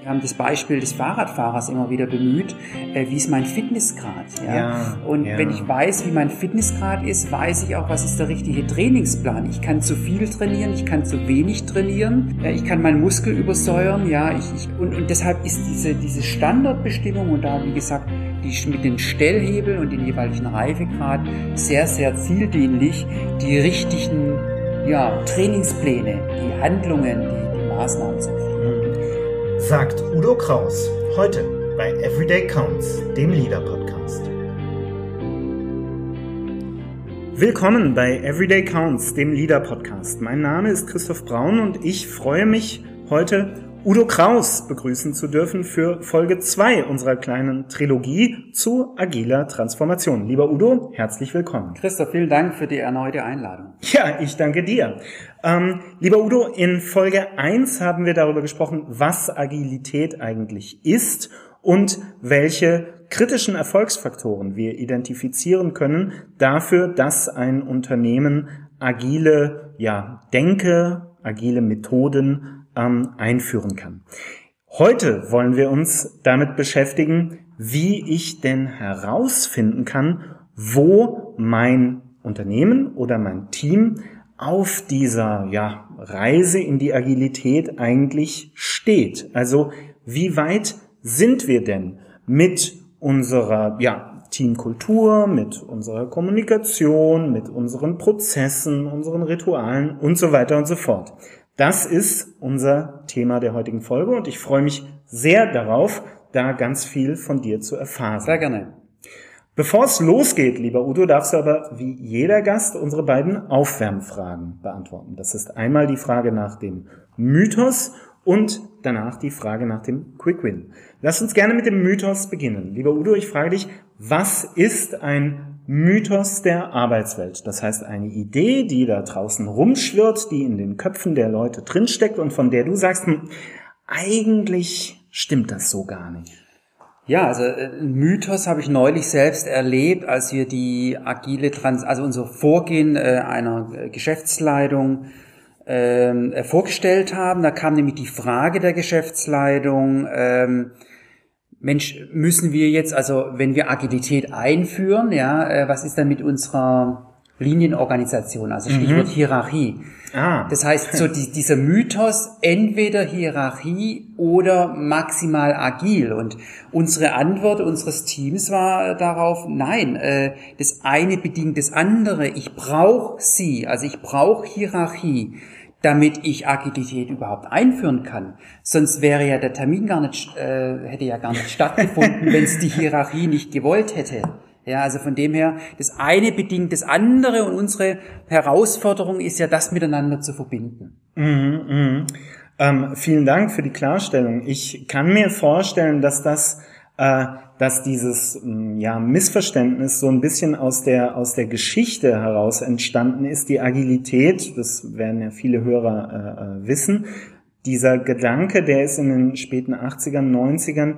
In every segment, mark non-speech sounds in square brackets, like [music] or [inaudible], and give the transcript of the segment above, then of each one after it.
Wir haben das Beispiel des Fahrradfahrers immer wieder bemüht. Äh, wie ist mein Fitnessgrad? Ja? ja und ja. wenn ich weiß, wie mein Fitnessgrad ist, weiß ich auch, was ist der richtige Trainingsplan. Ich kann zu viel trainieren, ich kann zu wenig trainieren, äh, ich kann meinen Muskel übersäuern. Ja, ich, ich, und, und deshalb ist diese, diese Standardbestimmung und da, wie gesagt, die mit den Stellhebeln und den jeweiligen Reifegrad sehr, sehr zieldienlich, die richtigen ja, Trainingspläne, die Handlungen, die, die Maßnahmen zu sagt Udo Kraus heute bei Everyday Counts, dem Leader Podcast. Willkommen bei Everyday Counts, dem Leader Podcast. Mein Name ist Christoph Braun und ich freue mich heute Udo Kraus begrüßen zu dürfen für Folge 2 unserer kleinen Trilogie zu agiler Transformation. Lieber Udo, herzlich willkommen. Christoph, vielen Dank für die erneute Einladung. Ja, ich danke dir. Ähm, lieber Udo, in Folge 1 haben wir darüber gesprochen, was Agilität eigentlich ist und welche kritischen Erfolgsfaktoren wir identifizieren können dafür, dass ein Unternehmen agile ja, Denke, agile Methoden ähm, einführen kann. Heute wollen wir uns damit beschäftigen, wie ich denn herausfinden kann, wo mein Unternehmen oder mein Team auf dieser ja, Reise in die Agilität eigentlich steht. Also wie weit sind wir denn mit unserer ja, Teamkultur, mit unserer Kommunikation, mit unseren Prozessen, unseren Ritualen und so weiter und so fort. Das ist unser Thema der heutigen Folge und ich freue mich sehr darauf, da ganz viel von dir zu erfahren. Sehr gerne. Bevor es losgeht, lieber Udo, darfst du aber wie jeder Gast unsere beiden Aufwärmfragen beantworten. Das ist einmal die Frage nach dem Mythos und danach die Frage nach dem Quick Win. Lass uns gerne mit dem Mythos beginnen. Lieber Udo, ich frage dich, was ist ein Mythos der Arbeitswelt. Das heißt, eine Idee, die da draußen rumschwirrt, die in den Köpfen der Leute drinsteckt und von der du sagst, hm, eigentlich stimmt das so gar nicht. Ja, also äh, ein Mythos habe ich neulich selbst erlebt, als wir die agile Trans, also unser Vorgehen äh, einer Geschäftsleitung ähm, äh, vorgestellt haben. Da kam nämlich die Frage der Geschäftsleitung, ähm, Mensch, müssen wir jetzt, also wenn wir Agilität einführen, ja, äh, was ist dann mit unserer Linienorganisation, also Stichwort mhm. Hierarchie. Ah. Das heißt, so die, dieser Mythos, entweder Hierarchie oder maximal agil. Und unsere Antwort unseres Teams war darauf, nein, äh, das eine bedingt das andere. Ich brauche sie, also ich brauche Hierarchie damit ich Agilität überhaupt einführen kann. Sonst wäre ja der Termin gar nicht, äh, hätte ja gar nicht stattgefunden, [laughs] wenn es die Hierarchie nicht gewollt hätte. Ja, also von dem her, das eine bedingt das andere und unsere Herausforderung ist ja, das miteinander zu verbinden. Mhm, mh. ähm, vielen Dank für die Klarstellung. Ich kann mir vorstellen, dass das äh, dass dieses mm, ja, Missverständnis so ein bisschen aus der, aus der Geschichte heraus entstanden ist. Die Agilität, das werden ja viele Hörer äh, äh wissen, dieser Gedanke, der ist in den späten 80ern, 90ern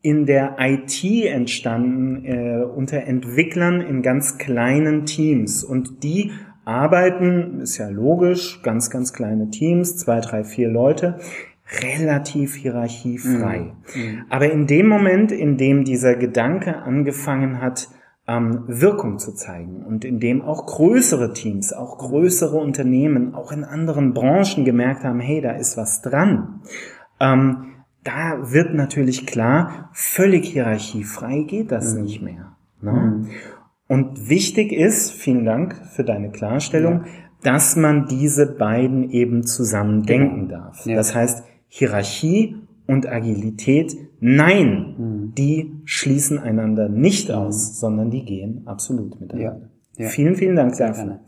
in der IT entstanden, äh, unter Entwicklern in ganz kleinen Teams. Und die arbeiten, ist ja logisch, ganz, ganz kleine Teams, zwei, drei, vier Leute, relativ hierarchiefrei. Mhm. mhm. Aber in dem Moment, in dem dieser Gedanke angefangen hat, ähm, Wirkung zu zeigen und in dem auch größere Teams, auch größere Unternehmen, auch in anderen Branchen gemerkt haben, hey, da ist was dran. Ähm, da wird natürlich klar, völlig hierarchiefrei geht das mhm. nicht mehr. Ne? Mhm. Und wichtig ist, vielen Dank für deine Klarstellung, ja. dass man diese beiden eben zusammen denken genau. darf. Ja. Das heißt, Hierarchie und Agilität, nein, mhm. die schließen einander nicht mhm. aus, sondern die gehen absolut miteinander. Ja, ja. Vielen, vielen Dank dafür.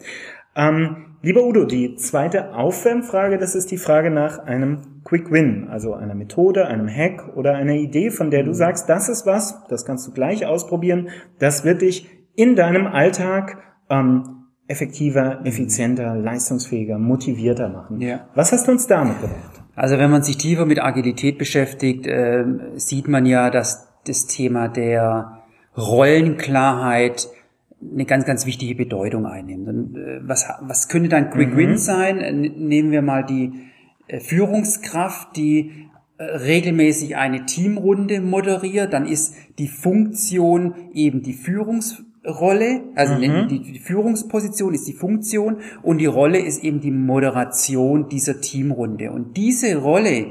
Ähm, lieber Udo, die zweite Aufwärmfrage, das ist die Frage nach einem Quick Win, also einer Methode, einem Hack oder einer Idee, von der du mhm. sagst, das ist was, das kannst du gleich ausprobieren, das wird dich in deinem Alltag ähm, effektiver, effizienter, leistungsfähiger, motivierter machen. Ja. Was hast du uns damit gebracht? Also wenn man sich tiefer mit Agilität beschäftigt, äh, sieht man ja, dass das Thema der Rollenklarheit eine ganz, ganz wichtige Bedeutung einnimmt. Und, äh, was, was könnte dann Quick mhm. Win sein? Nehmen wir mal die äh, Führungskraft, die äh, regelmäßig eine Teamrunde moderiere, dann ist die Funktion eben die Führungsrolle, also Mhm. die, die Führungsposition ist die Funktion und die Rolle ist eben die Moderation dieser Teamrunde. Und diese Rolle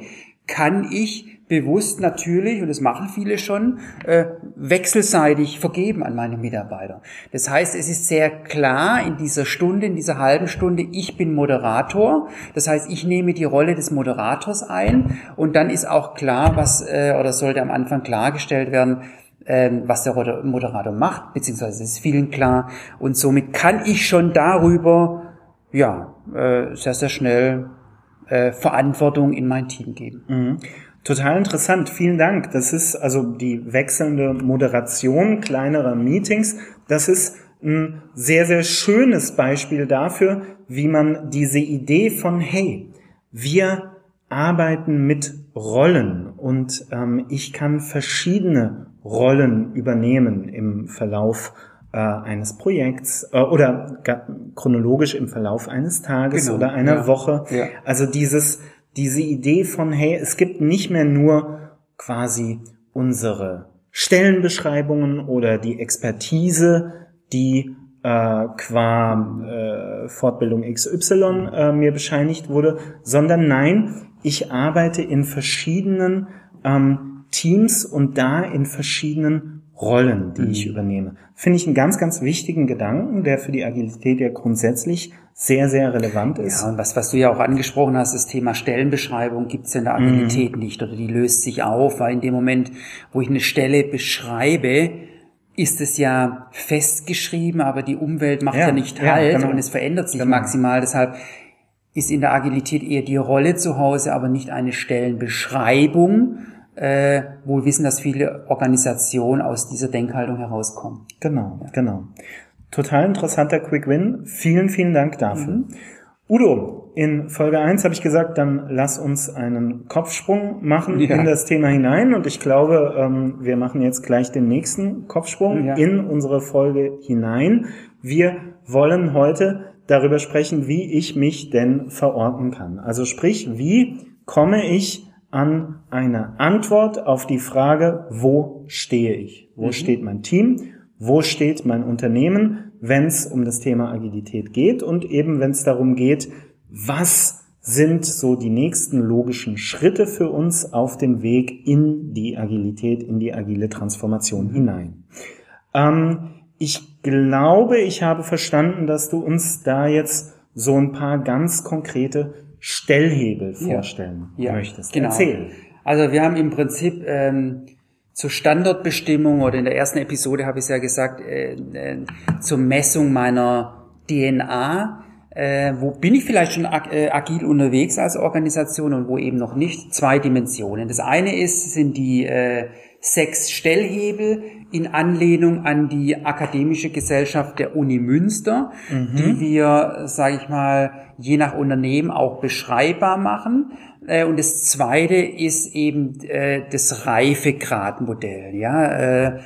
kann ich bewusst natürlich, und das machen viele schon, äh, wechselseitig vergeben an meine Mitarbeiter. Das heißt, es ist sehr klar in dieser Stunde, in dieser halben Stunde, ich bin Moderator. Das heißt, ich nehme die Rolle des Moderators ein und dann ist auch klar, was, äh, oder sollte am Anfang klargestellt werden, ähm, was der Moder- Moderator macht, beziehungsweise ist vielen klar. Und somit kann ich schon darüber, ja, äh, sehr, sehr schnell äh, Verantwortung in mein Team geben. Mhm. Total interessant, vielen Dank. Das ist also die wechselnde Moderation kleinerer Meetings. Das ist ein sehr, sehr schönes Beispiel dafür, wie man diese Idee von, hey, wir arbeiten mit Rollen und ähm, ich kann verschiedene Rollen übernehmen im Verlauf äh, eines Projekts äh, oder chronologisch im Verlauf eines Tages Genau, oder einer ja. Woche. Ja. Also dieses, diese Idee von, hey, es gibt nicht mehr nur quasi unsere Stellenbeschreibungen oder die Expertise, die äh, qua äh, Fortbildung XY äh, mir bescheinigt wurde, sondern nein, ich arbeite in verschiedenen ähm, Teams und da in verschiedenen Rollen, die ich übernehme. Finde ich einen ganz, ganz wichtigen Gedanken, der für die Agilität ja grundsätzlich sehr, sehr relevant ist. Ja, und was, was du ja auch angesprochen hast, das Thema Stellenbeschreibung gibt es in der Agilität nicht oder die löst sich auf, weil in dem Moment, wo ich eine Stelle beschreibe, ist es ja festgeschrieben, aber die Umwelt macht ja, Ja, nicht ja, Halt genau. und es verändert sich Genau. maximal. Deshalb ist in der Agilität eher die Rolle zu Hause, aber nicht eine Stellenbeschreibung, äh, wo wir wissen, dass viele Organisationen aus dieser Denkhaltung herauskommen. Genau, genau. Total interessanter Quick Win. Vielen, vielen Dank dafür. Udo, in Folge 1 habe ich gesagt, dann lass uns einen Kopfsprung machen Ja. in das Thema hinein. Und ich glaube, ähm, wir machen jetzt gleich den nächsten Kopfsprung Ja. in unsere Folge hinein. Wir wollen heute darüber sprechen, wie ich mich denn verorten kann. Also sprich, wie komme ich an eine Antwort auf die Frage, wo stehe ich? Wo steht mein Team? Wo steht mein Unternehmen, wenn es um das Thema Agilität geht und eben wenn es darum geht, was sind so die nächsten logischen Schritte für uns auf dem Weg in die Agilität, in die agile Transformation hinein. Ähm, ich glaube, ich habe verstanden, dass du uns da jetzt so ein paar ganz konkrete Stellhebel vorstellen möchtest. Genau. Erzähl. Also wir haben im Prinzip ähm, zur Standortbestimmung oder in der ersten Episode habe ich es ja gesagt, äh, äh, zur Messung meiner DNA, äh, wo bin ich vielleicht schon ag äh, agil unterwegs als Organisation und wo eben noch nicht, zwei Dimensionen. Das eine ist, sind die äh, sechs Stellhebel in Anlehnung an die akademische Gesellschaft der Uni Münster, die wir, sage ich mal, je nach Unternehmen auch beschreibbar machen. Äh, Und das zweite ist eben äh, das Reifegradmodell, ja, äh,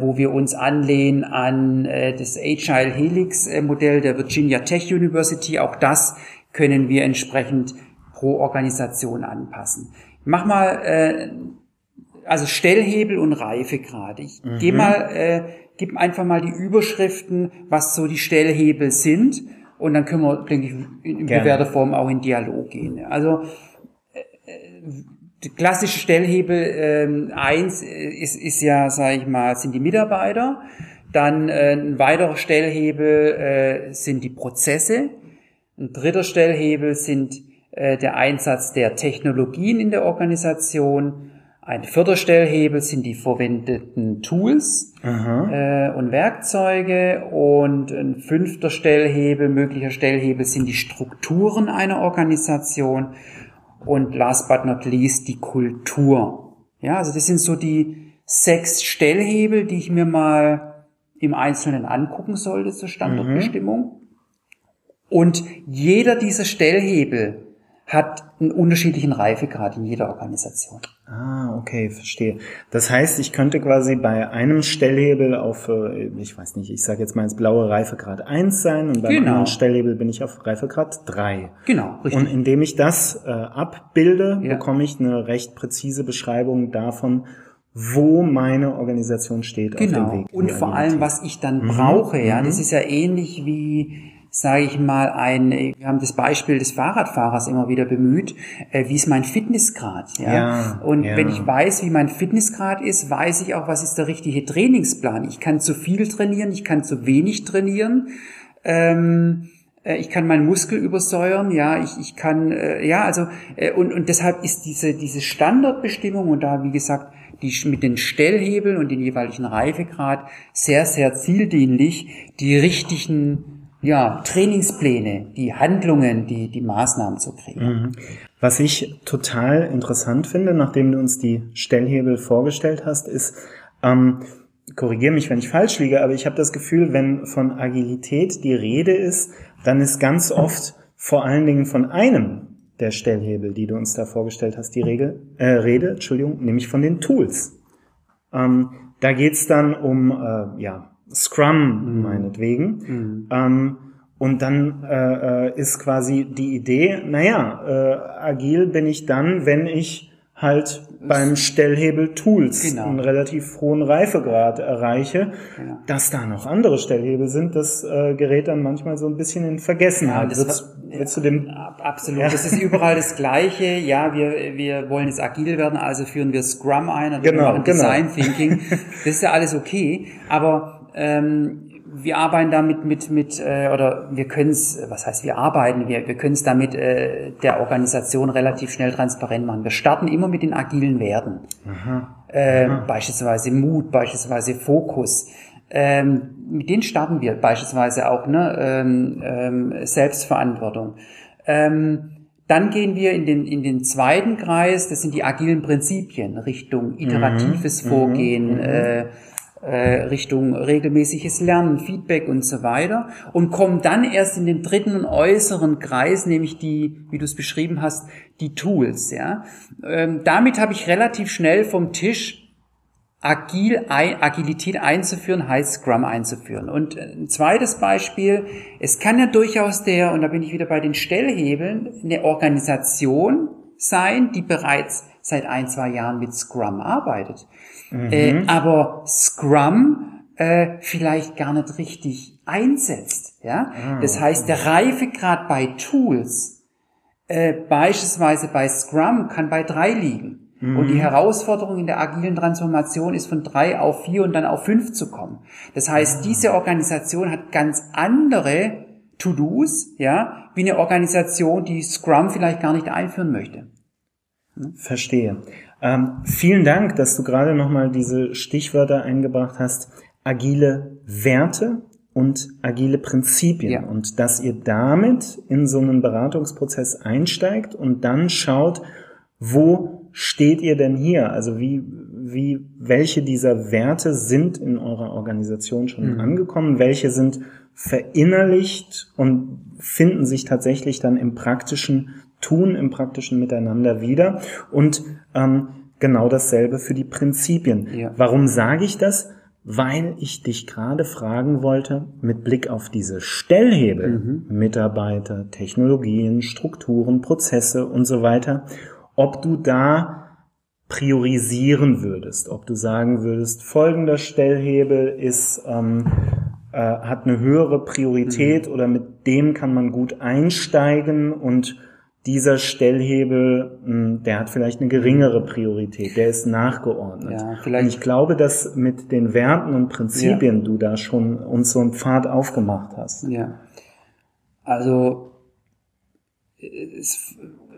wo wir uns anlehnen an äh, das Agile Helix äh, Modell der Virginia Tech University. Auch das können wir entsprechend pro Organisation anpassen. Mach mal äh, also Stellhebel und Reifegrad. Ich Mhm. geh mal, äh, gib einfach mal die Überschriften, was so die Stellhebel sind, und dann können wir, denke ich, in, bewährter Form auch in Dialog gehen. Also äh, die klassische Stellhebel ähm, eins ist, ist ja, sage ich mal, sind die Mitarbeiter. Dann äh, ein weiterer Stellhebel äh, sind die Prozesse. Ein dritter Stellhebel sind äh, der Einsatz der Technologien in der Organisation. Ein vierter Stellhebel sind die verwendeten Tools äh, und Werkzeuge. Und ein fünfter Stellhebel, möglicher Stellhebel sind die Strukturen einer Organisation. Und last but not least die Kultur. Ja, also das sind so die sechs Stellhebel, die ich mir mal im Einzelnen angucken sollte zur Standortbestimmung. Und jeder dieser Stellhebel hat einen unterschiedlichen Reifegrad in jeder Organisation. Ah, okay, verstehe. Das heißt, ich könnte quasi bei einem Stellhebel auf, äh, ich weiß nicht, ich sage jetzt mal ins blaue Reifegrad 1 sein und beim Genau. anderen Stellhebel bin ich auf Reifegrad 3. Genau, richtig. Und indem ich das äh, abbilde, Ja. bekomme ich eine recht präzise Beschreibung davon, wo meine Organisation steht auf dem Genau. Weg. in Und vor allem, was ich dann brauche, ja, mhm. das ist ja ähnlich wie, sage ich mal, ein, wir haben das Beispiel des Fahrradfahrers immer wieder bemüht, äh, wie ist mein Fitnessgrad, ja. Ja, Und ja. wenn ich weiß, wie mein Fitnessgrad ist, weiß ich auch, was ist der richtige Trainingsplan. Ich kann zu viel trainieren, ich kann zu wenig trainieren. Ähm, äh, ich kann meinen Muskel übersäuern, ja, ich, ich kann, äh, ja, also, äh, und, und deshalb ist diese, diese Standardbestimmung und da, wie gesagt, die mit den Stellhebeln und den jeweiligen Reifegrad sehr, sehr zieldienlich, die richtigen, ja, Trainingspläne, die Handlungen, die, die Maßnahmen zu kriegen. Was ich total interessant finde, nachdem du uns die Stellhebel vorgestellt hast, ist, ähm, korrigiere mich, wenn ich falsch liege, aber ich habe das Gefühl, wenn von Agilität die Rede ist, dann ist ganz oft vor allen Dingen von einem der Stellhebel, die du uns da vorgestellt hast, die Regel, äh, Rede, Entschuldigung, nämlich von den Tools. Ähm, da geht's dann um äh, ja, Scrum meinetwegen. Ähm, und dann äh, äh, ist quasi die Idee, naja, äh, agil bin ich dann, wenn ich halt beim Stellhebel Tools Genau. einen relativ hohen Reifegrad erreiche. Genau. Dass da noch andere Stellhebel sind, das äh, gerät dann manchmal so ein bisschen in Vergessenheit. das Willst, war- du dem Ab- Absolut. Ja. Das ist überall das Gleiche. Ja, wir, wir wollen jetzt agil werden, also führen wir Scrum ein oder wir Genau, machen genau. Design Thinking. Das ist ja alles okay. Aber ähm, wir arbeiten damit mit, mit äh, oder wir können es, was heißt wir arbeiten, wir, wir können es damit äh, der Organisation relativ schnell transparent machen. Wir starten immer mit den agilen Werten. Äh, Beispielsweise Mut, beispielsweise Fokus. Ähm, mit denen starten wir beispielsweise auch ne, ähm, ähm, Selbstverantwortung. Ähm, dann gehen wir in den, in den zweiten Kreis, das sind die agilen Prinzipien, Richtung iteratives Vorgehen, Äh, äh, Richtung regelmäßiges Lernen, Feedback und so weiter und kommen dann erst in den dritten und äußeren Kreis, nämlich die, wie du es beschrieben hast, die Tools. Ja, ähm, damit habe ich relativ schnell vom Tisch Agil, Agilität einzuführen, heißt Scrum einzuführen. Und ein zweites Beispiel, es kann ja durchaus der, und da bin ich wieder bei den Stellhebeln, eine Organisation sein, die bereits seit ein, zwei Jahren mit Scrum arbeitet. Äh, aber Scrum äh, vielleicht gar nicht richtig einsetzt. Ja? Das heißt, der Reifegrad bei Tools äh, beispielsweise bei Scrum kann bei drei liegen. Und die Herausforderung in der agilen Transformation ist von drei auf vier und dann auf fünf zu kommen. Das heißt, diese Organisation hat ganz andere To-Dos, ja, wie eine Organisation, die Scrum vielleicht gar nicht einführen möchte. Verstehe. Ähm, vielen Dank, dass du gerade nochmal diese Stichwörter eingebracht hast. Agile Werte und agile Prinzipien. Ja. Und dass ihr damit in so einen Beratungsprozess einsteigt und dann schaut, wo steht ihr denn hier? Also wie, wie, welche dieser Werte sind in eurer Organisation schon angekommen? Welche sind verinnerlicht und finden sich tatsächlich dann im praktischen Tun, im praktischen Miteinander wieder? Und ähm, genau dasselbe für die Prinzipien. Ja. Warum sage ich das? Weil ich dich gerade fragen wollte, mit Blick auf diese Stellhebel, Mitarbeiter, Technologien, Strukturen, Prozesse und so weiter, ob du da priorisieren würdest, ob du sagen würdest, folgender Stellhebel ist, ähm, äh, hat eine höhere Priorität oder mit dem kann man gut einsteigen und dieser Stellhebel, mh, der hat vielleicht eine geringere Priorität, der ist nachgeordnet. Ja, vielleicht- Und ich glaube, dass mit den Werten und Prinzipien du da schon uns so einen Pfad aufgemacht hast. Ja. Also,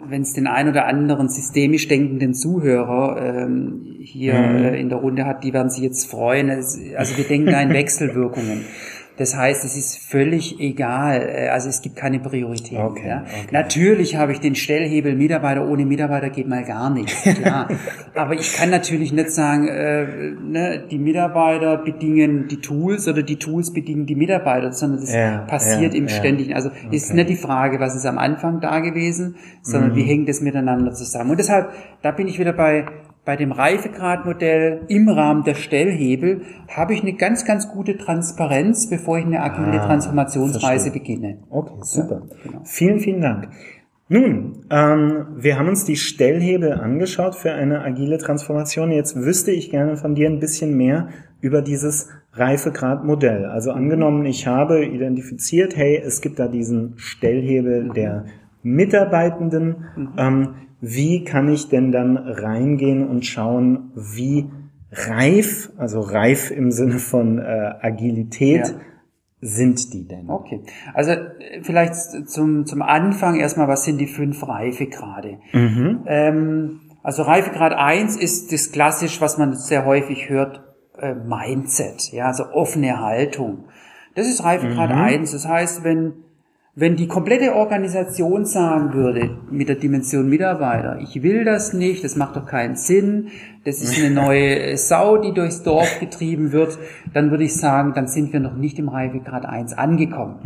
wenn es den ein oder anderen systemisch denkenden Zuhörer ähm, hier Mhm. äh, in der Runde hat, die werden sich jetzt freuen. Also wir denken da in [laughs] Wechselwirkungen. Das heißt, es ist völlig egal. Äh, also es gibt keine Priorität. Okay, ja. okay. Natürlich habe ich den Stellhebel Mitarbeiter. Ohne Mitarbeiter geht mal gar nicht. Klar. [laughs] Aber ich kann natürlich nicht sagen, äh, ne, die Mitarbeiter bedingen die Tools oder die Tools bedingen die Mitarbeiter, sondern das Ja, passiert ja, im. Ständigen. Also ist nicht die Frage, was ist am Anfang da gewesen, sondern Mhm. wie hängt es miteinander zusammen. Und deshalb, da bin ich wieder bei bei dem Reifegradmodell im Rahmen der Stellhebel habe ich eine ganz, ganz gute Transparenz, bevor ich eine agile Ah, Transformationsreise verstehe. beginne. Okay, super. genau. Vielen, vielen Dank. Nun, ähm, wir haben uns die Stellhebel angeschaut für eine agile Transformation. Jetzt wüsste ich gerne von dir ein bisschen mehr über dieses Reifegradmodell. Also angenommen, ich habe identifiziert, hey, es gibt da diesen Stellhebel der Mitarbeitenden. Ähm, wie kann ich denn dann reingehen und schauen, wie reif, also reif im Sinne von äh, Agilität, Ja. sind die denn? Okay. Also äh, vielleicht zum, zum Anfang erstmal, was sind die fünf Reifegrade? Ähm, also Reifegrad 1 ist das klassisch, was man sehr häufig hört, äh, Mindset, ja, also offene Haltung. Das ist Reifegrad 1. Das heißt, wenn, wenn die komplette Organisation sagen würde, mit der Dimension Mitarbeiter, ich will das nicht, das macht doch keinen Sinn, das ist eine neue [laughs] Sau, die durchs Dorf getrieben wird, dann würde ich sagen, dann sind wir noch nicht im Reifegrad 1 angekommen.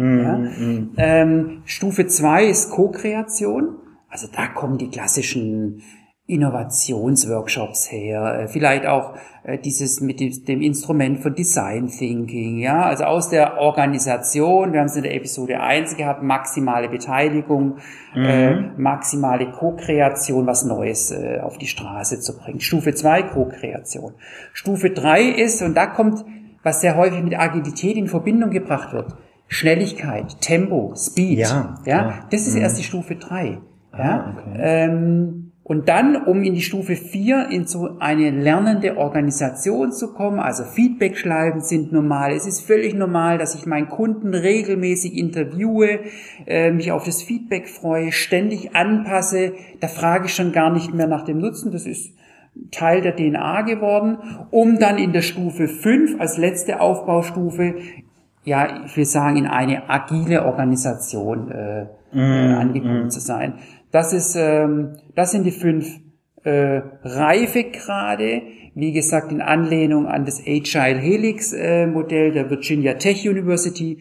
ja? Ähm, Stufe 2 ist Co-Kreation. Also da kommen die klassischen Innovationsworkshops her, äh, vielleicht auch äh, dieses mit dem- Instrument von Design Thinking, ja, also aus der Organisation, wir haben es in der Episode 1 gehabt, maximale Beteiligung, äh, maximale Co-Kreation, was Neues äh, auf die Straße zu bringen. Stufe 2 Co-Kreation. Stufe 3 ist, und da kommt, was sehr häufig mit Agilität in Verbindung gebracht wird, Schnelligkeit, Tempo, Speed. Ja, ja das ist erst die Stufe 3. Ja? Ah, okay. ähm, und dann, um in die Stufe 4 in so eine lernende Organisation zu kommen, also Feedback-Schleifen sind normal. Es ist völlig normal, dass ich meinen Kunden regelmäßig interviewe, äh, mich auf das Feedback freue, ständig anpasse. Da frage ich schon gar nicht mehr nach dem Nutzen. Das ist Teil der DNA geworden, um dann in der Stufe 5 als letzte Aufbaustufe ja, ich will sagen, in eine agile Organisation äh, äh, angekommen zu sein. Das ist, ähm, das sind die fünf äh, Reifegrade, wie gesagt, in Anlehnung an das Agile Helix äh, Modell der Virginia Tech University.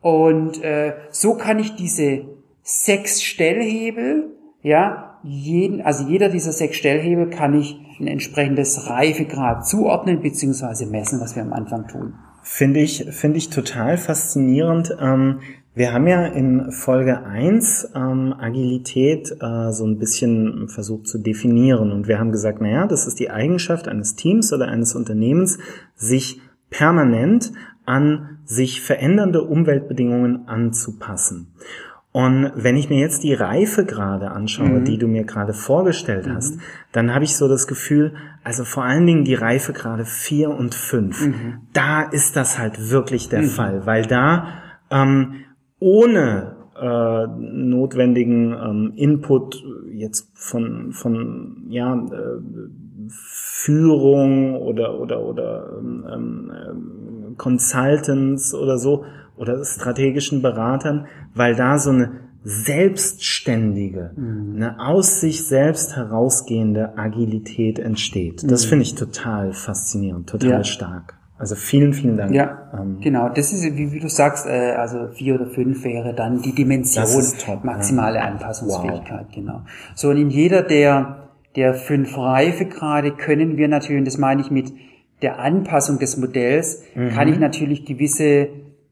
Und äh, so kann ich diese sechs Stellhebel, ja, jeden, also jeder dieser sechs Stellhebel kann ich ein entsprechendes Reifegrad zuordnen bzw. messen, was wir am Anfang tun. Finde ich, finde ich total faszinierend. Ähm, wir haben ja in Folge 1 ähm, Agilität äh, so ein bisschen versucht zu definieren. Und wir haben gesagt, naja, das ist die Eigenschaft eines Teams oder eines Unternehmens, sich permanent an sich verändernde Umweltbedingungen anzupassen. Und wenn ich mir jetzt die Reifegrade anschaue, die du mir gerade vorgestellt hast, dann habe ich so das Gefühl, also vor allen Dingen die Reifegrade 4 und 5, da ist das halt wirklich der Fall, weil da ähm, ohne äh, notwendigen ähm, Input jetzt von von ja äh, Führung oder oder oder ähm, ähm, Consultants oder so oder strategischen Beratern, weil da so eine selbstständige, eine aus sich selbst herausgehende Agilität entsteht. Das finde ich total faszinierend, total Ja. stark. Also vielen, vielen Dank. Ja, Ähm, genau. Das ist, wie, wie du sagst, äh, also vier oder fünf wäre dann die Dimension top, maximale Anpassungsfähigkeit, genau. So, und in jeder der, der fünf Reifegrade können wir natürlich, und das meine ich mit der Anpassung des Modells, kann Mhm. ich natürlich gewisse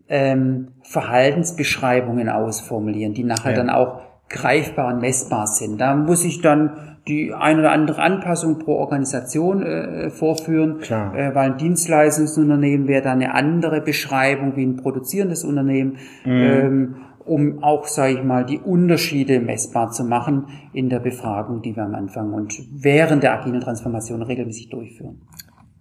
ähm, Verhaltensbeschreibungen ausformulieren, die nachher Ja. dann auch greifbar und messbar sind. Da muss ich dann die ein oder andere Anpassung pro Organisation äh, vorführen, Klar. äh, weil ein Dienstleistungsunternehmen wäre dann eine andere Beschreibung wie ein produzierendes Unternehmen, ähm, um auch, sage ich mal, die Unterschiede messbar zu machen in der Befragung, die wir am Anfang und während der agilen Transformation regelmäßig durchführen.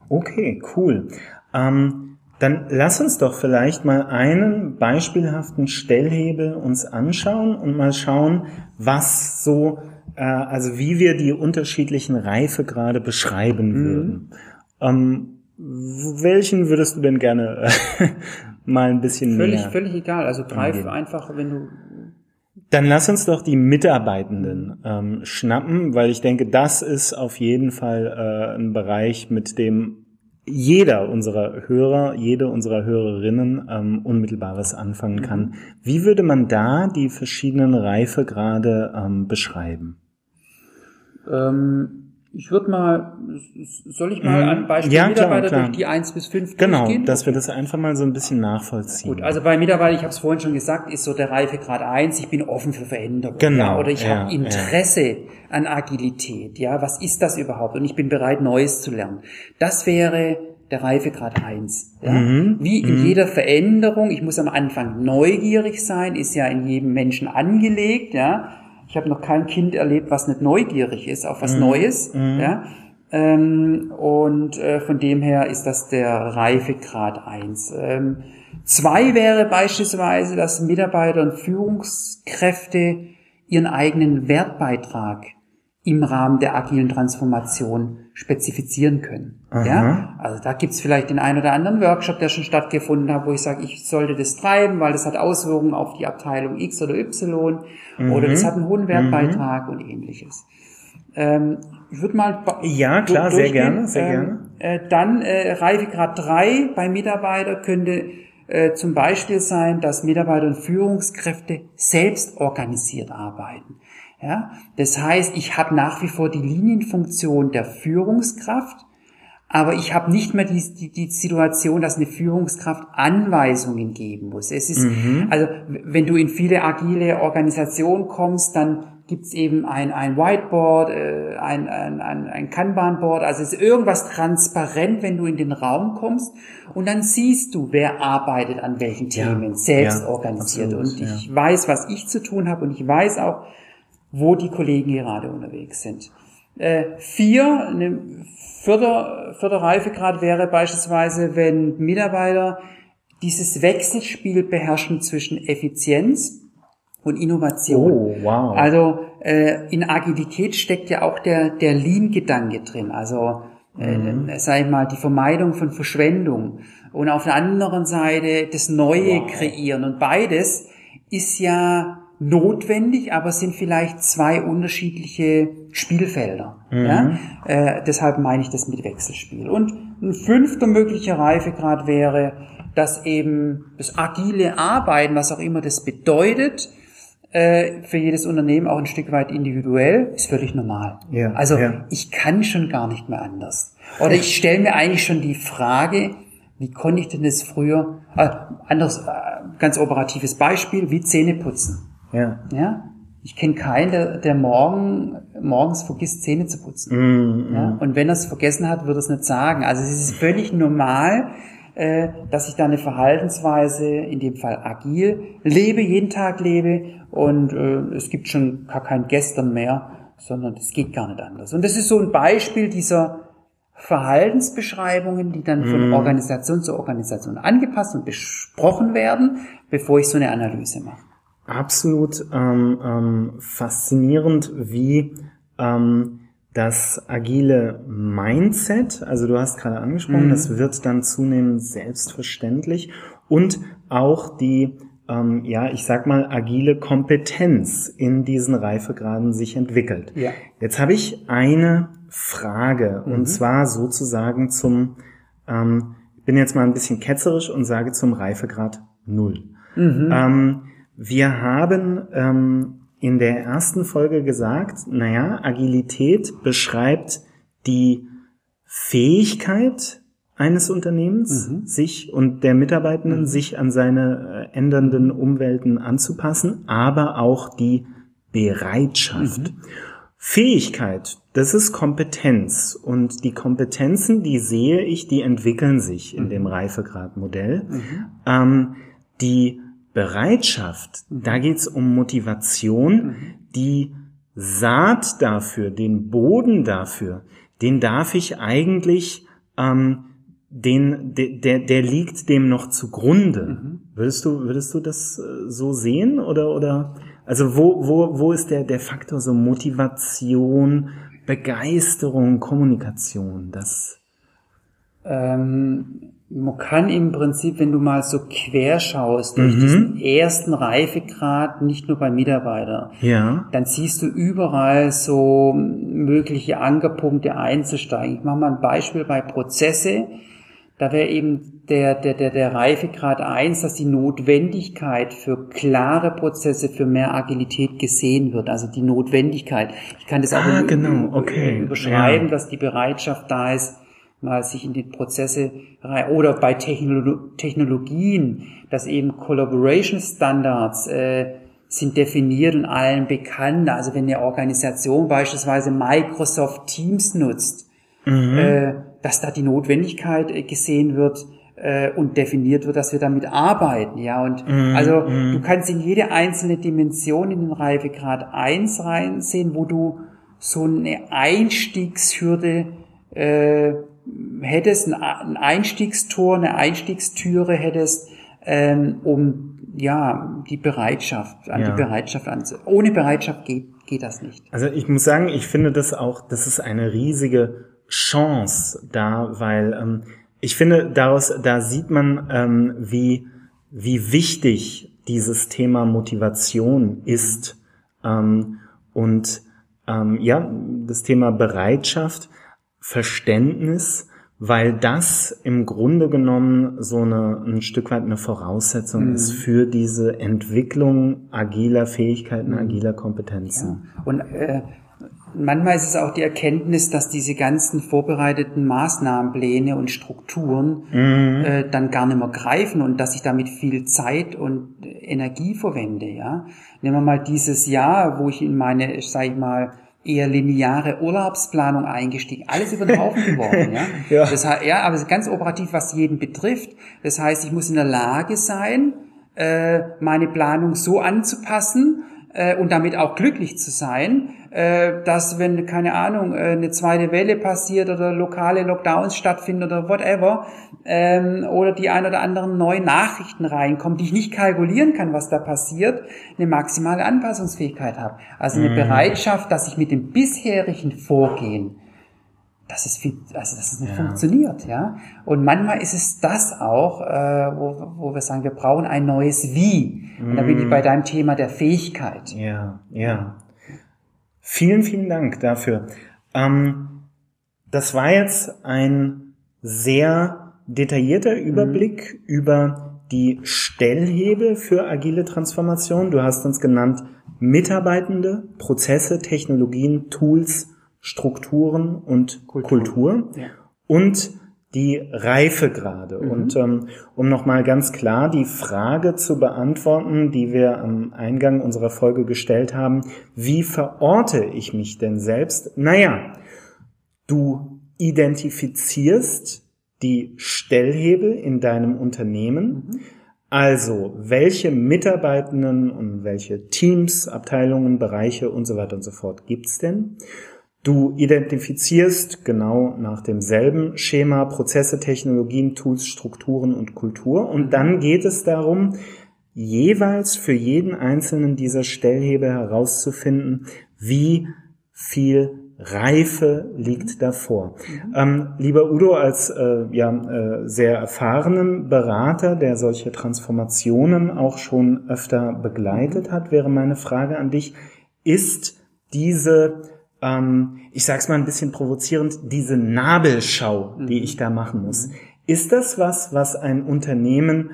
Okay, cool. Ähm, dann lass uns doch vielleicht mal einen beispielhaften Stellhebel uns anschauen und mal schauen, was so, äh, also wie wir die unterschiedlichen Reifegrade beschreiben würden. Ähm, welchen würdest du denn gerne äh, [laughs] mal ein bisschen Völlig, näher. völlig egal. Also greif angehen. einfach, wenn du Dann lass uns doch die Mitarbeitenden ähm, schnappen, weil ich denke, das ist auf jeden Fall äh, ein Bereich, mit dem jeder unserer Hörer, jede unserer Hörerinnen ähm, unmittelbares anfangen kann. Wie würde man da die verschiedenen Reifegrade ähm, beschreiben? Ähm, ich würde mal, soll ich mal Mhm. an Beispiel Ja, klar, Mitarbeiter klar. durch die 1 bis 5 Genau, durchgehen? dass wir das einfach mal so ein bisschen nachvollziehen. Gut, also bei Mitarbeiter, ich habe es vorhin schon gesagt, ist so der Reifegrad 1, ich bin offen für Veränderung. Genau, Ja, oder ich ja, habe Interesse an Agilität. Ja, was ist das überhaupt? Und ich bin bereit, Neues zu lernen. Das wäre der Reifegrad 1. Ja? Mhm, Wie in jeder Veränderung, ich muss am Anfang neugierig sein, ist ja in jedem Menschen angelegt. Ja, Ich habe noch kein Kind erlebt, was nicht neugierig ist auf Mhm, was Neues. Ja? Ähm, und äh, von dem her ist das der Reifegrad 1. Ähm, zwei wäre beispielsweise, dass Mitarbeiter und Führungskräfte ihren eigenen Wertbeitrag im Rahmen der agilen Transformation spezifizieren können. Ja? Also da gibt's vielleicht den einen oder anderen Workshop, der schon stattgefunden hat, wo ich sage, ich sollte das treiben, weil das hat Auswirkungen auf die Abteilung X oder Y oder das hat einen hohen Wertbeitrag und ähnliches. Ähm, ich würde mal Ja, klar, sehr gerne, sehr ähm, Äh, dann äh, Reifegrad 3 bei Mitarbeiter könnte äh, zum Beispiel sein, dass Mitarbeiter und Führungskräfte selbst organisiert arbeiten. Ja? Das heißt, ich habe nach wie vor die Linienfunktion der Führungskraft, aber ich habe nicht mehr die, die, die Situation, dass eine Führungskraft Anweisungen geben muss. Es ist, also w- wenn du in viele agile Organisationen kommst, dann gibt's eben ein, ein Whiteboard, äh, ein, ein, ein, ein Kanban-Board, also es ist irgendwas transparent, wenn du in den Raum kommst und dann siehst du, wer arbeitet an welchen Ja, Themen, selbst ja, organisiert. absolut, und ich weiß, was ich zu tun habe und ich weiß auch, wo die Kollegen gerade unterwegs sind. Äh, vier, eine Förder, Förderreifegrad wäre beispielsweise, wenn Mitarbeiter dieses Wechselspiel beherrschen zwischen Effizienz und Innovation. Oh, wow. Also äh, in Agilität steckt ja auch der, der Lean-Gedanke drin, also äh, sag ich mal, die Vermeidung von Verschwendung und auf der anderen Seite das Neue kreieren und beides ist ja notwendig, aber sind vielleicht zwei unterschiedliche Spielfelder. Ja? Äh, deshalb meine ich das mit Wechselspiel. Und ein fünfter möglicher Reifegrad wäre, dass eben das agile Arbeiten, was auch immer das bedeutet, äh, für jedes Unternehmen auch ein Stück weit individuell, ist völlig normal. Ja, also ja. ich kann schon gar nicht mehr anders. Oder ich stelle mir eigentlich schon die Frage, wie konnte ich denn das früher, äh, anderes, äh, ganz operatives Beispiel, wie Zähne putzen. Ja. Ja? Ich kenne keinen, der, der morgen, morgens vergisst, Zähne zu putzen. Mm, Ja? Und wenn er es vergessen hat, wird er es nicht sagen. Also es ist völlig normal, äh, dass ich da eine Verhaltensweise, in dem Fall agil, lebe, jeden Tag lebe und äh, es gibt schon gar kein Gestern mehr, sondern es geht gar nicht anders. Und das ist so ein Beispiel dieser Verhaltensbeschreibungen, die dann von Organisation zu Organisation angepasst und besprochen werden, bevor ich so eine Analyse mache. Absolut ähm, ähm, faszinierend, wie ähm, das agile Mindset, also du hast gerade angesprochen, das wird dann zunehmend selbstverständlich und auch die, ähm, ja, ich sag mal, agile Kompetenz in diesen Reifegraden sich entwickelt. Ja. Jetzt habe ich eine Frage und zwar sozusagen zum, ähm, ich bin jetzt mal ein bisschen ketzerisch und sage zum Reifegrad Null. Ähm, wir haben ähm, in der ersten Folge gesagt, naja, Agilität beschreibt die Fähigkeit eines Unternehmens, sich und der Mitarbeitenden, sich an seine äh, ändernden Umwelten anzupassen, aber auch die Bereitschaft. Fähigkeit, das ist Kompetenz. Und die Kompetenzen, die sehe ich, die entwickeln sich in dem Reifegradmodell. Ähm, die Bereitschaft, da geht's um Motivation, die Saat dafür, den Boden dafür, den darf ich eigentlich, ähm, den, de, der, der liegt dem noch zugrunde. Würdest du, würdest du das äh, so sehen oder, oder, also wo, wo, wo ist der, der Faktor so Motivation, Begeisterung, Kommunikation, das, Ähm, man kann im Prinzip, wenn du mal so quer schaust, durch mhm. diesen ersten Reifegrad, nicht nur bei Mitarbeitern, ja. dann siehst du überall so mögliche Ankerpunkte einzusteigen. Ich mache mal ein Beispiel bei Prozesse. Da wäre eben der, der, der, der Reifegrad eins, dass die Notwendigkeit für klare Prozesse, für mehr Agilität gesehen wird. Also die Notwendigkeit. Ich kann das auch ah, genau. okay. überschreiben, ja. dass die Bereitschaft da ist, mal sich in die Prozesse rein oder bei Technolo Technologien, dass eben Collaboration Standards äh, sind definiert und allen bekannt. Also wenn eine Organisation beispielsweise Microsoft Teams nutzt, mhm. äh, dass da die Notwendigkeit äh, gesehen wird äh, und definiert wird, dass wir damit arbeiten. Ja, und mhm. also mhm. du kannst in jede einzelne Dimension in den Reifegrad 1 reinsehen, wo du so eine Einstiegshürde äh, hättest, ein Einstiegstor, eine Einstiegstüre hättest, ähm, um ja die Bereitschaft, an ja. die Bereitschaft anzu. Ohne Bereitschaft geht geht das nicht. Also ich muss sagen, ich finde das auch, das ist eine riesige Chance da, weil ähm, ich finde daraus, da sieht man, ähm, wie wie wichtig dieses Thema Motivation ist ähm, und ähm, ja das Thema Bereitschaft Verständnis, weil das im Grunde genommen so eine, ein Stück weit eine Voraussetzung mhm. ist für diese Entwicklung agiler Fähigkeiten, mhm. agiler Kompetenzen. Ja. Und äh, manchmal ist es auch die Erkenntnis, dass diese ganzen vorbereiteten Maßnahmenpläne und Strukturen mhm. äh, dann gar nicht mehr greifen und dass ich damit viel Zeit und Energie verwende. Ja, nehmen wir mal dieses Jahr, wo ich in meine, sag ich mal, eher lineare Urlaubsplanung eingestiegen. Alles über den Haufen geworfen. Ja? [laughs] ja. Das heißt, ja, aber ganz operativ, was jeden betrifft. Das heißt, ich muss in der Lage sein, äh, meine Planung so anzupassen äh, und damit auch glücklich zu sein, äh, dass wenn, keine Ahnung, äh, eine zweite Welle passiert oder lokale Lockdowns stattfinden oder whatever, ähm, oder die ein oder anderen neuen Nachrichten reinkommen, die ich nicht kalkulieren kann, was da passiert, eine maximale Anpassungsfähigkeit habe. Also eine mhm. Bereitschaft, dass ich mit dem bisherigen Vorgehen das ist viel, also dass es nicht ja. funktioniert, ja. Und manchmal ist es das auch, äh, wo, wo wir sagen, wir brauchen ein neues Wie. Und da bin ich mhm. bei deinem Thema der Fähigkeit. Ja, ja. Vielen, vielen Dank dafür. Ähm, das war jetzt ein sehr detaillierter Überblick mhm. über die Stellhebel für agile Transformation. Du hast uns genannt Mitarbeitende, Prozesse, Technologien, Tools, Strukturen und Kultur. Kultur. Ja. Und die Reifegrade. Mhm. Und ähm, um nochmal ganz klar die Frage zu beantworten, die wir am Eingang unserer Folge gestellt haben, wie verorte ich mich denn selbst? Naja, du identifizierst die Stellhebel in deinem Unternehmen. Mhm. Also, welche Mitarbeitenden und welche Teams, Abteilungen, Bereiche und so weiter und so fort gibt's denn? Du identifizierst genau nach demselben Schema Prozesse, Technologien, Tools, Strukturen und Kultur. Und dann geht es darum, jeweils für jeden einzelnen dieser Stellhebel herauszufinden, wie viel Reife liegt davor. Mhm. Ähm, lieber Udo, als äh, ja, äh, sehr erfahrenen Berater, der solche Transformationen auch schon öfter begleitet hat, wäre meine Frage an dich, ist diese ähm, ich sag's mal ein bisschen provozierend, diese Nabelschau, die mhm. ich da machen muss. Ist das was, was ein Unternehmen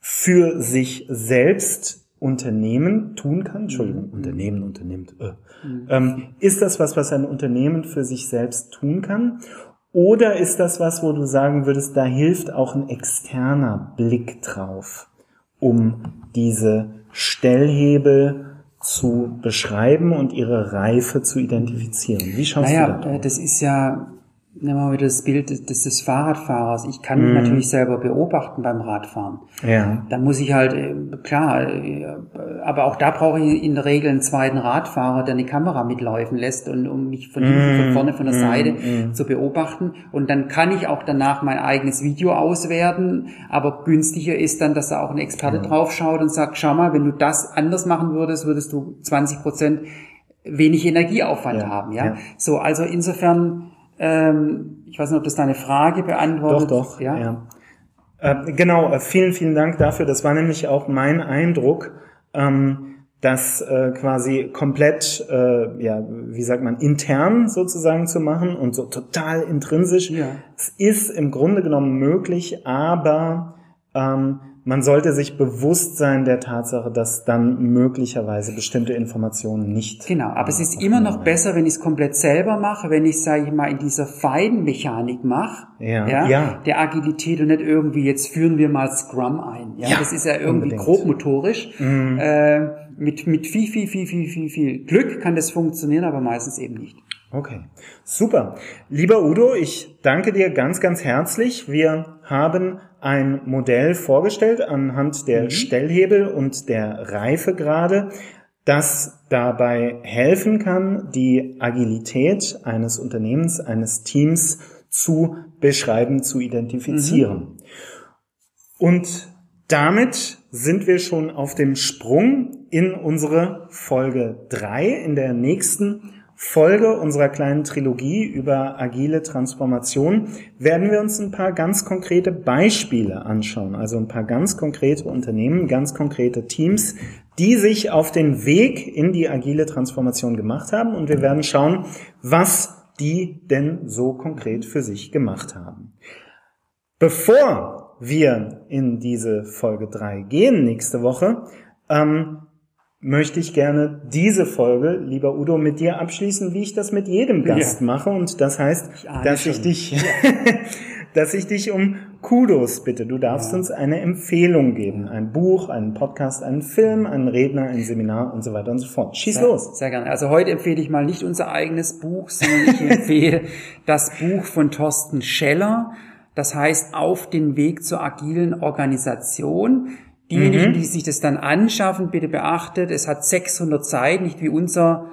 für sich selbst Unternehmen tun kann? Entschuldigung, mhm. Unternehmen unternimmt. Äh. Mhm. Ähm, ist das was, was ein Unternehmen für sich selbst tun kann? Oder ist das was, wo du sagen würdest, da hilft auch ein externer Blick drauf, um diese Stellhebel zu beschreiben und ihre Reife zu identifizieren. Wie schaust naja, du da drauf? Das ist ja nehmen wir mal wieder das Bild des, des Fahrradfahrers. Ich kann mich mhm. natürlich selber beobachten beim Radfahren. Ja. Da muss ich halt, äh, klar, äh, aber auch da brauche ich in der Regel einen zweiten Radfahrer, der eine Kamera mitlaufen lässt und um mich von hinten, von mhm. vorne, von der mhm. Seite mhm. zu beobachten. Und dann kann ich auch danach mein eigenes Video auswerten. Aber günstiger ist dann, dass da auch ein Experte draufschaut und sagt, schau mal, wenn du das anders machen würdest, würdest du 20 Prozent wenig Energieaufwand ja. haben, ja? ja. So, also insofern, Ähm, ich weiß nicht, ob das deine Frage beantwortet. Doch, doch, ja. ja. Äh, genau, äh, vielen, vielen Dank dafür. Das war nämlich auch mein Eindruck, ähm, das äh, quasi komplett, äh, ja, wie sagt man, intern sozusagen zu machen und so total intrinsisch. Ja. Es ist im Grunde genommen möglich, aber ähm, man sollte sich bewusst sein der Tatsache, dass dann möglicherweise bestimmte Informationen nicht. Genau, aber es ist immer noch besser, wenn ich es komplett selber mache, wenn ich, sage ich mal, in dieser Feinmechanik mache, ja, ja, ja, der Agilität und nicht irgendwie, jetzt führen wir mal Scrum ein. Ja, ja das ist ja irgendwie unbedingt. grobmotorisch. Mhm. Äh, mit, mit viel, viel, viel, viel, viel, viel Glück kann das funktionieren, aber meistens eben nicht. Okay, super. Lieber Udo, ich danke dir ganz, ganz herzlich. Wir haben ein Modell vorgestellt anhand der mhm. Stellhebel und der Reifegrade, das dabei helfen kann, die Agilität eines Unternehmens, eines Teams zu beschreiben, zu identifizieren. Mhm. Und damit sind wir schon auf dem Sprung in unsere Folge drei In der nächsten Folge unserer kleinen Trilogie über agile Transformation werden wir uns ein paar ganz konkrete Beispiele anschauen, also ein paar ganz konkrete Unternehmen, ganz konkrete Teams, die sich auf den Weg in die agile Transformation gemacht haben und wir werden schauen, was die denn so konkret für sich gemacht haben. Bevor wir in diese Folge 3 gehen nächste Woche, ähm, möchte ich gerne diese Folge, lieber Udo, mit dir abschließen, wie ich das mit jedem Gast ja. mache. Und das heißt, ich dass schon. ich dich, [laughs] dass ich dich um Kudos bitte. Du darfst ja. uns eine Empfehlung geben. Ein Buch, einen Podcast, einen Film, einen Redner, ein Seminar und so weiter und so fort. Schieß sehr, los. Sehr gerne. Also heute empfehle ich mal nicht unser eigenes Buch, sondern ich empfehle [laughs] das Buch von Thorsten Scheller. Das heißt, auf den Weg zur agilen Organisation. Diejenigen, mhm. die sich das dann anschaffen, bitte beachtet, es hat 600 Seiten, nicht wie unser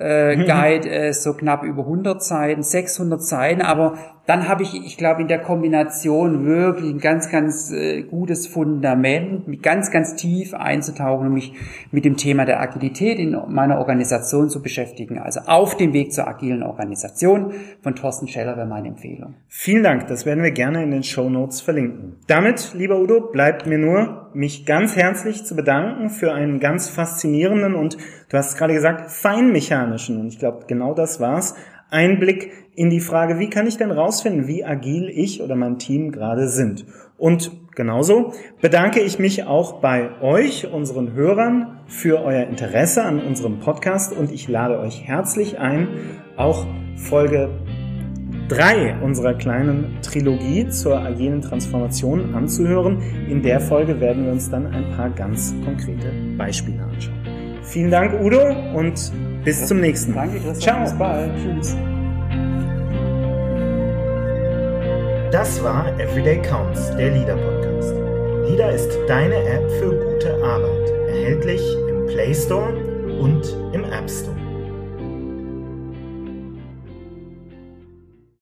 äh, mhm. Guide äh, so knapp über 100 Seiten, 600 Seiten, aber dann habe ich, ich glaube, in der Kombination wirklich ein ganz, ganz äh, gutes Fundament, mit ganz, ganz tief einzutauchen und mich mit dem Thema der Agilität in meiner Organisation zu beschäftigen. Also auf dem Weg zur agilen Organisation von Thorsten Scheller wäre meine Empfehlung. Vielen Dank, das werden wir gerne in den Show Notes verlinken. Damit, lieber Udo, bleibt mir nur, mich ganz herzlich zu bedanken für einen ganz faszinierenden und, du hast es gerade gesagt, feinmechanischen, und ich glaube, genau das war's, Einblick in die Frage, wie kann ich denn rausfinden, wie agil ich oder mein Team gerade sind. Und genauso bedanke ich mich auch bei euch, unseren Hörern, für euer Interesse an unserem Podcast und ich lade euch herzlich ein, auch Folge drei unserer kleinen Trilogie zur agilen Transformation anzuhören. In der Folge werden wir uns dann ein paar ganz konkrete Beispiele anschauen. Vielen Dank, Udo, und bis zum nächsten Mal. Danke, Christian. Ciao. Bis bald. Tschüss. Das war Everyday Counts, der Leader Podcast. Leader ist deine App für gute Arbeit, erhältlich im Play Store und im App Store.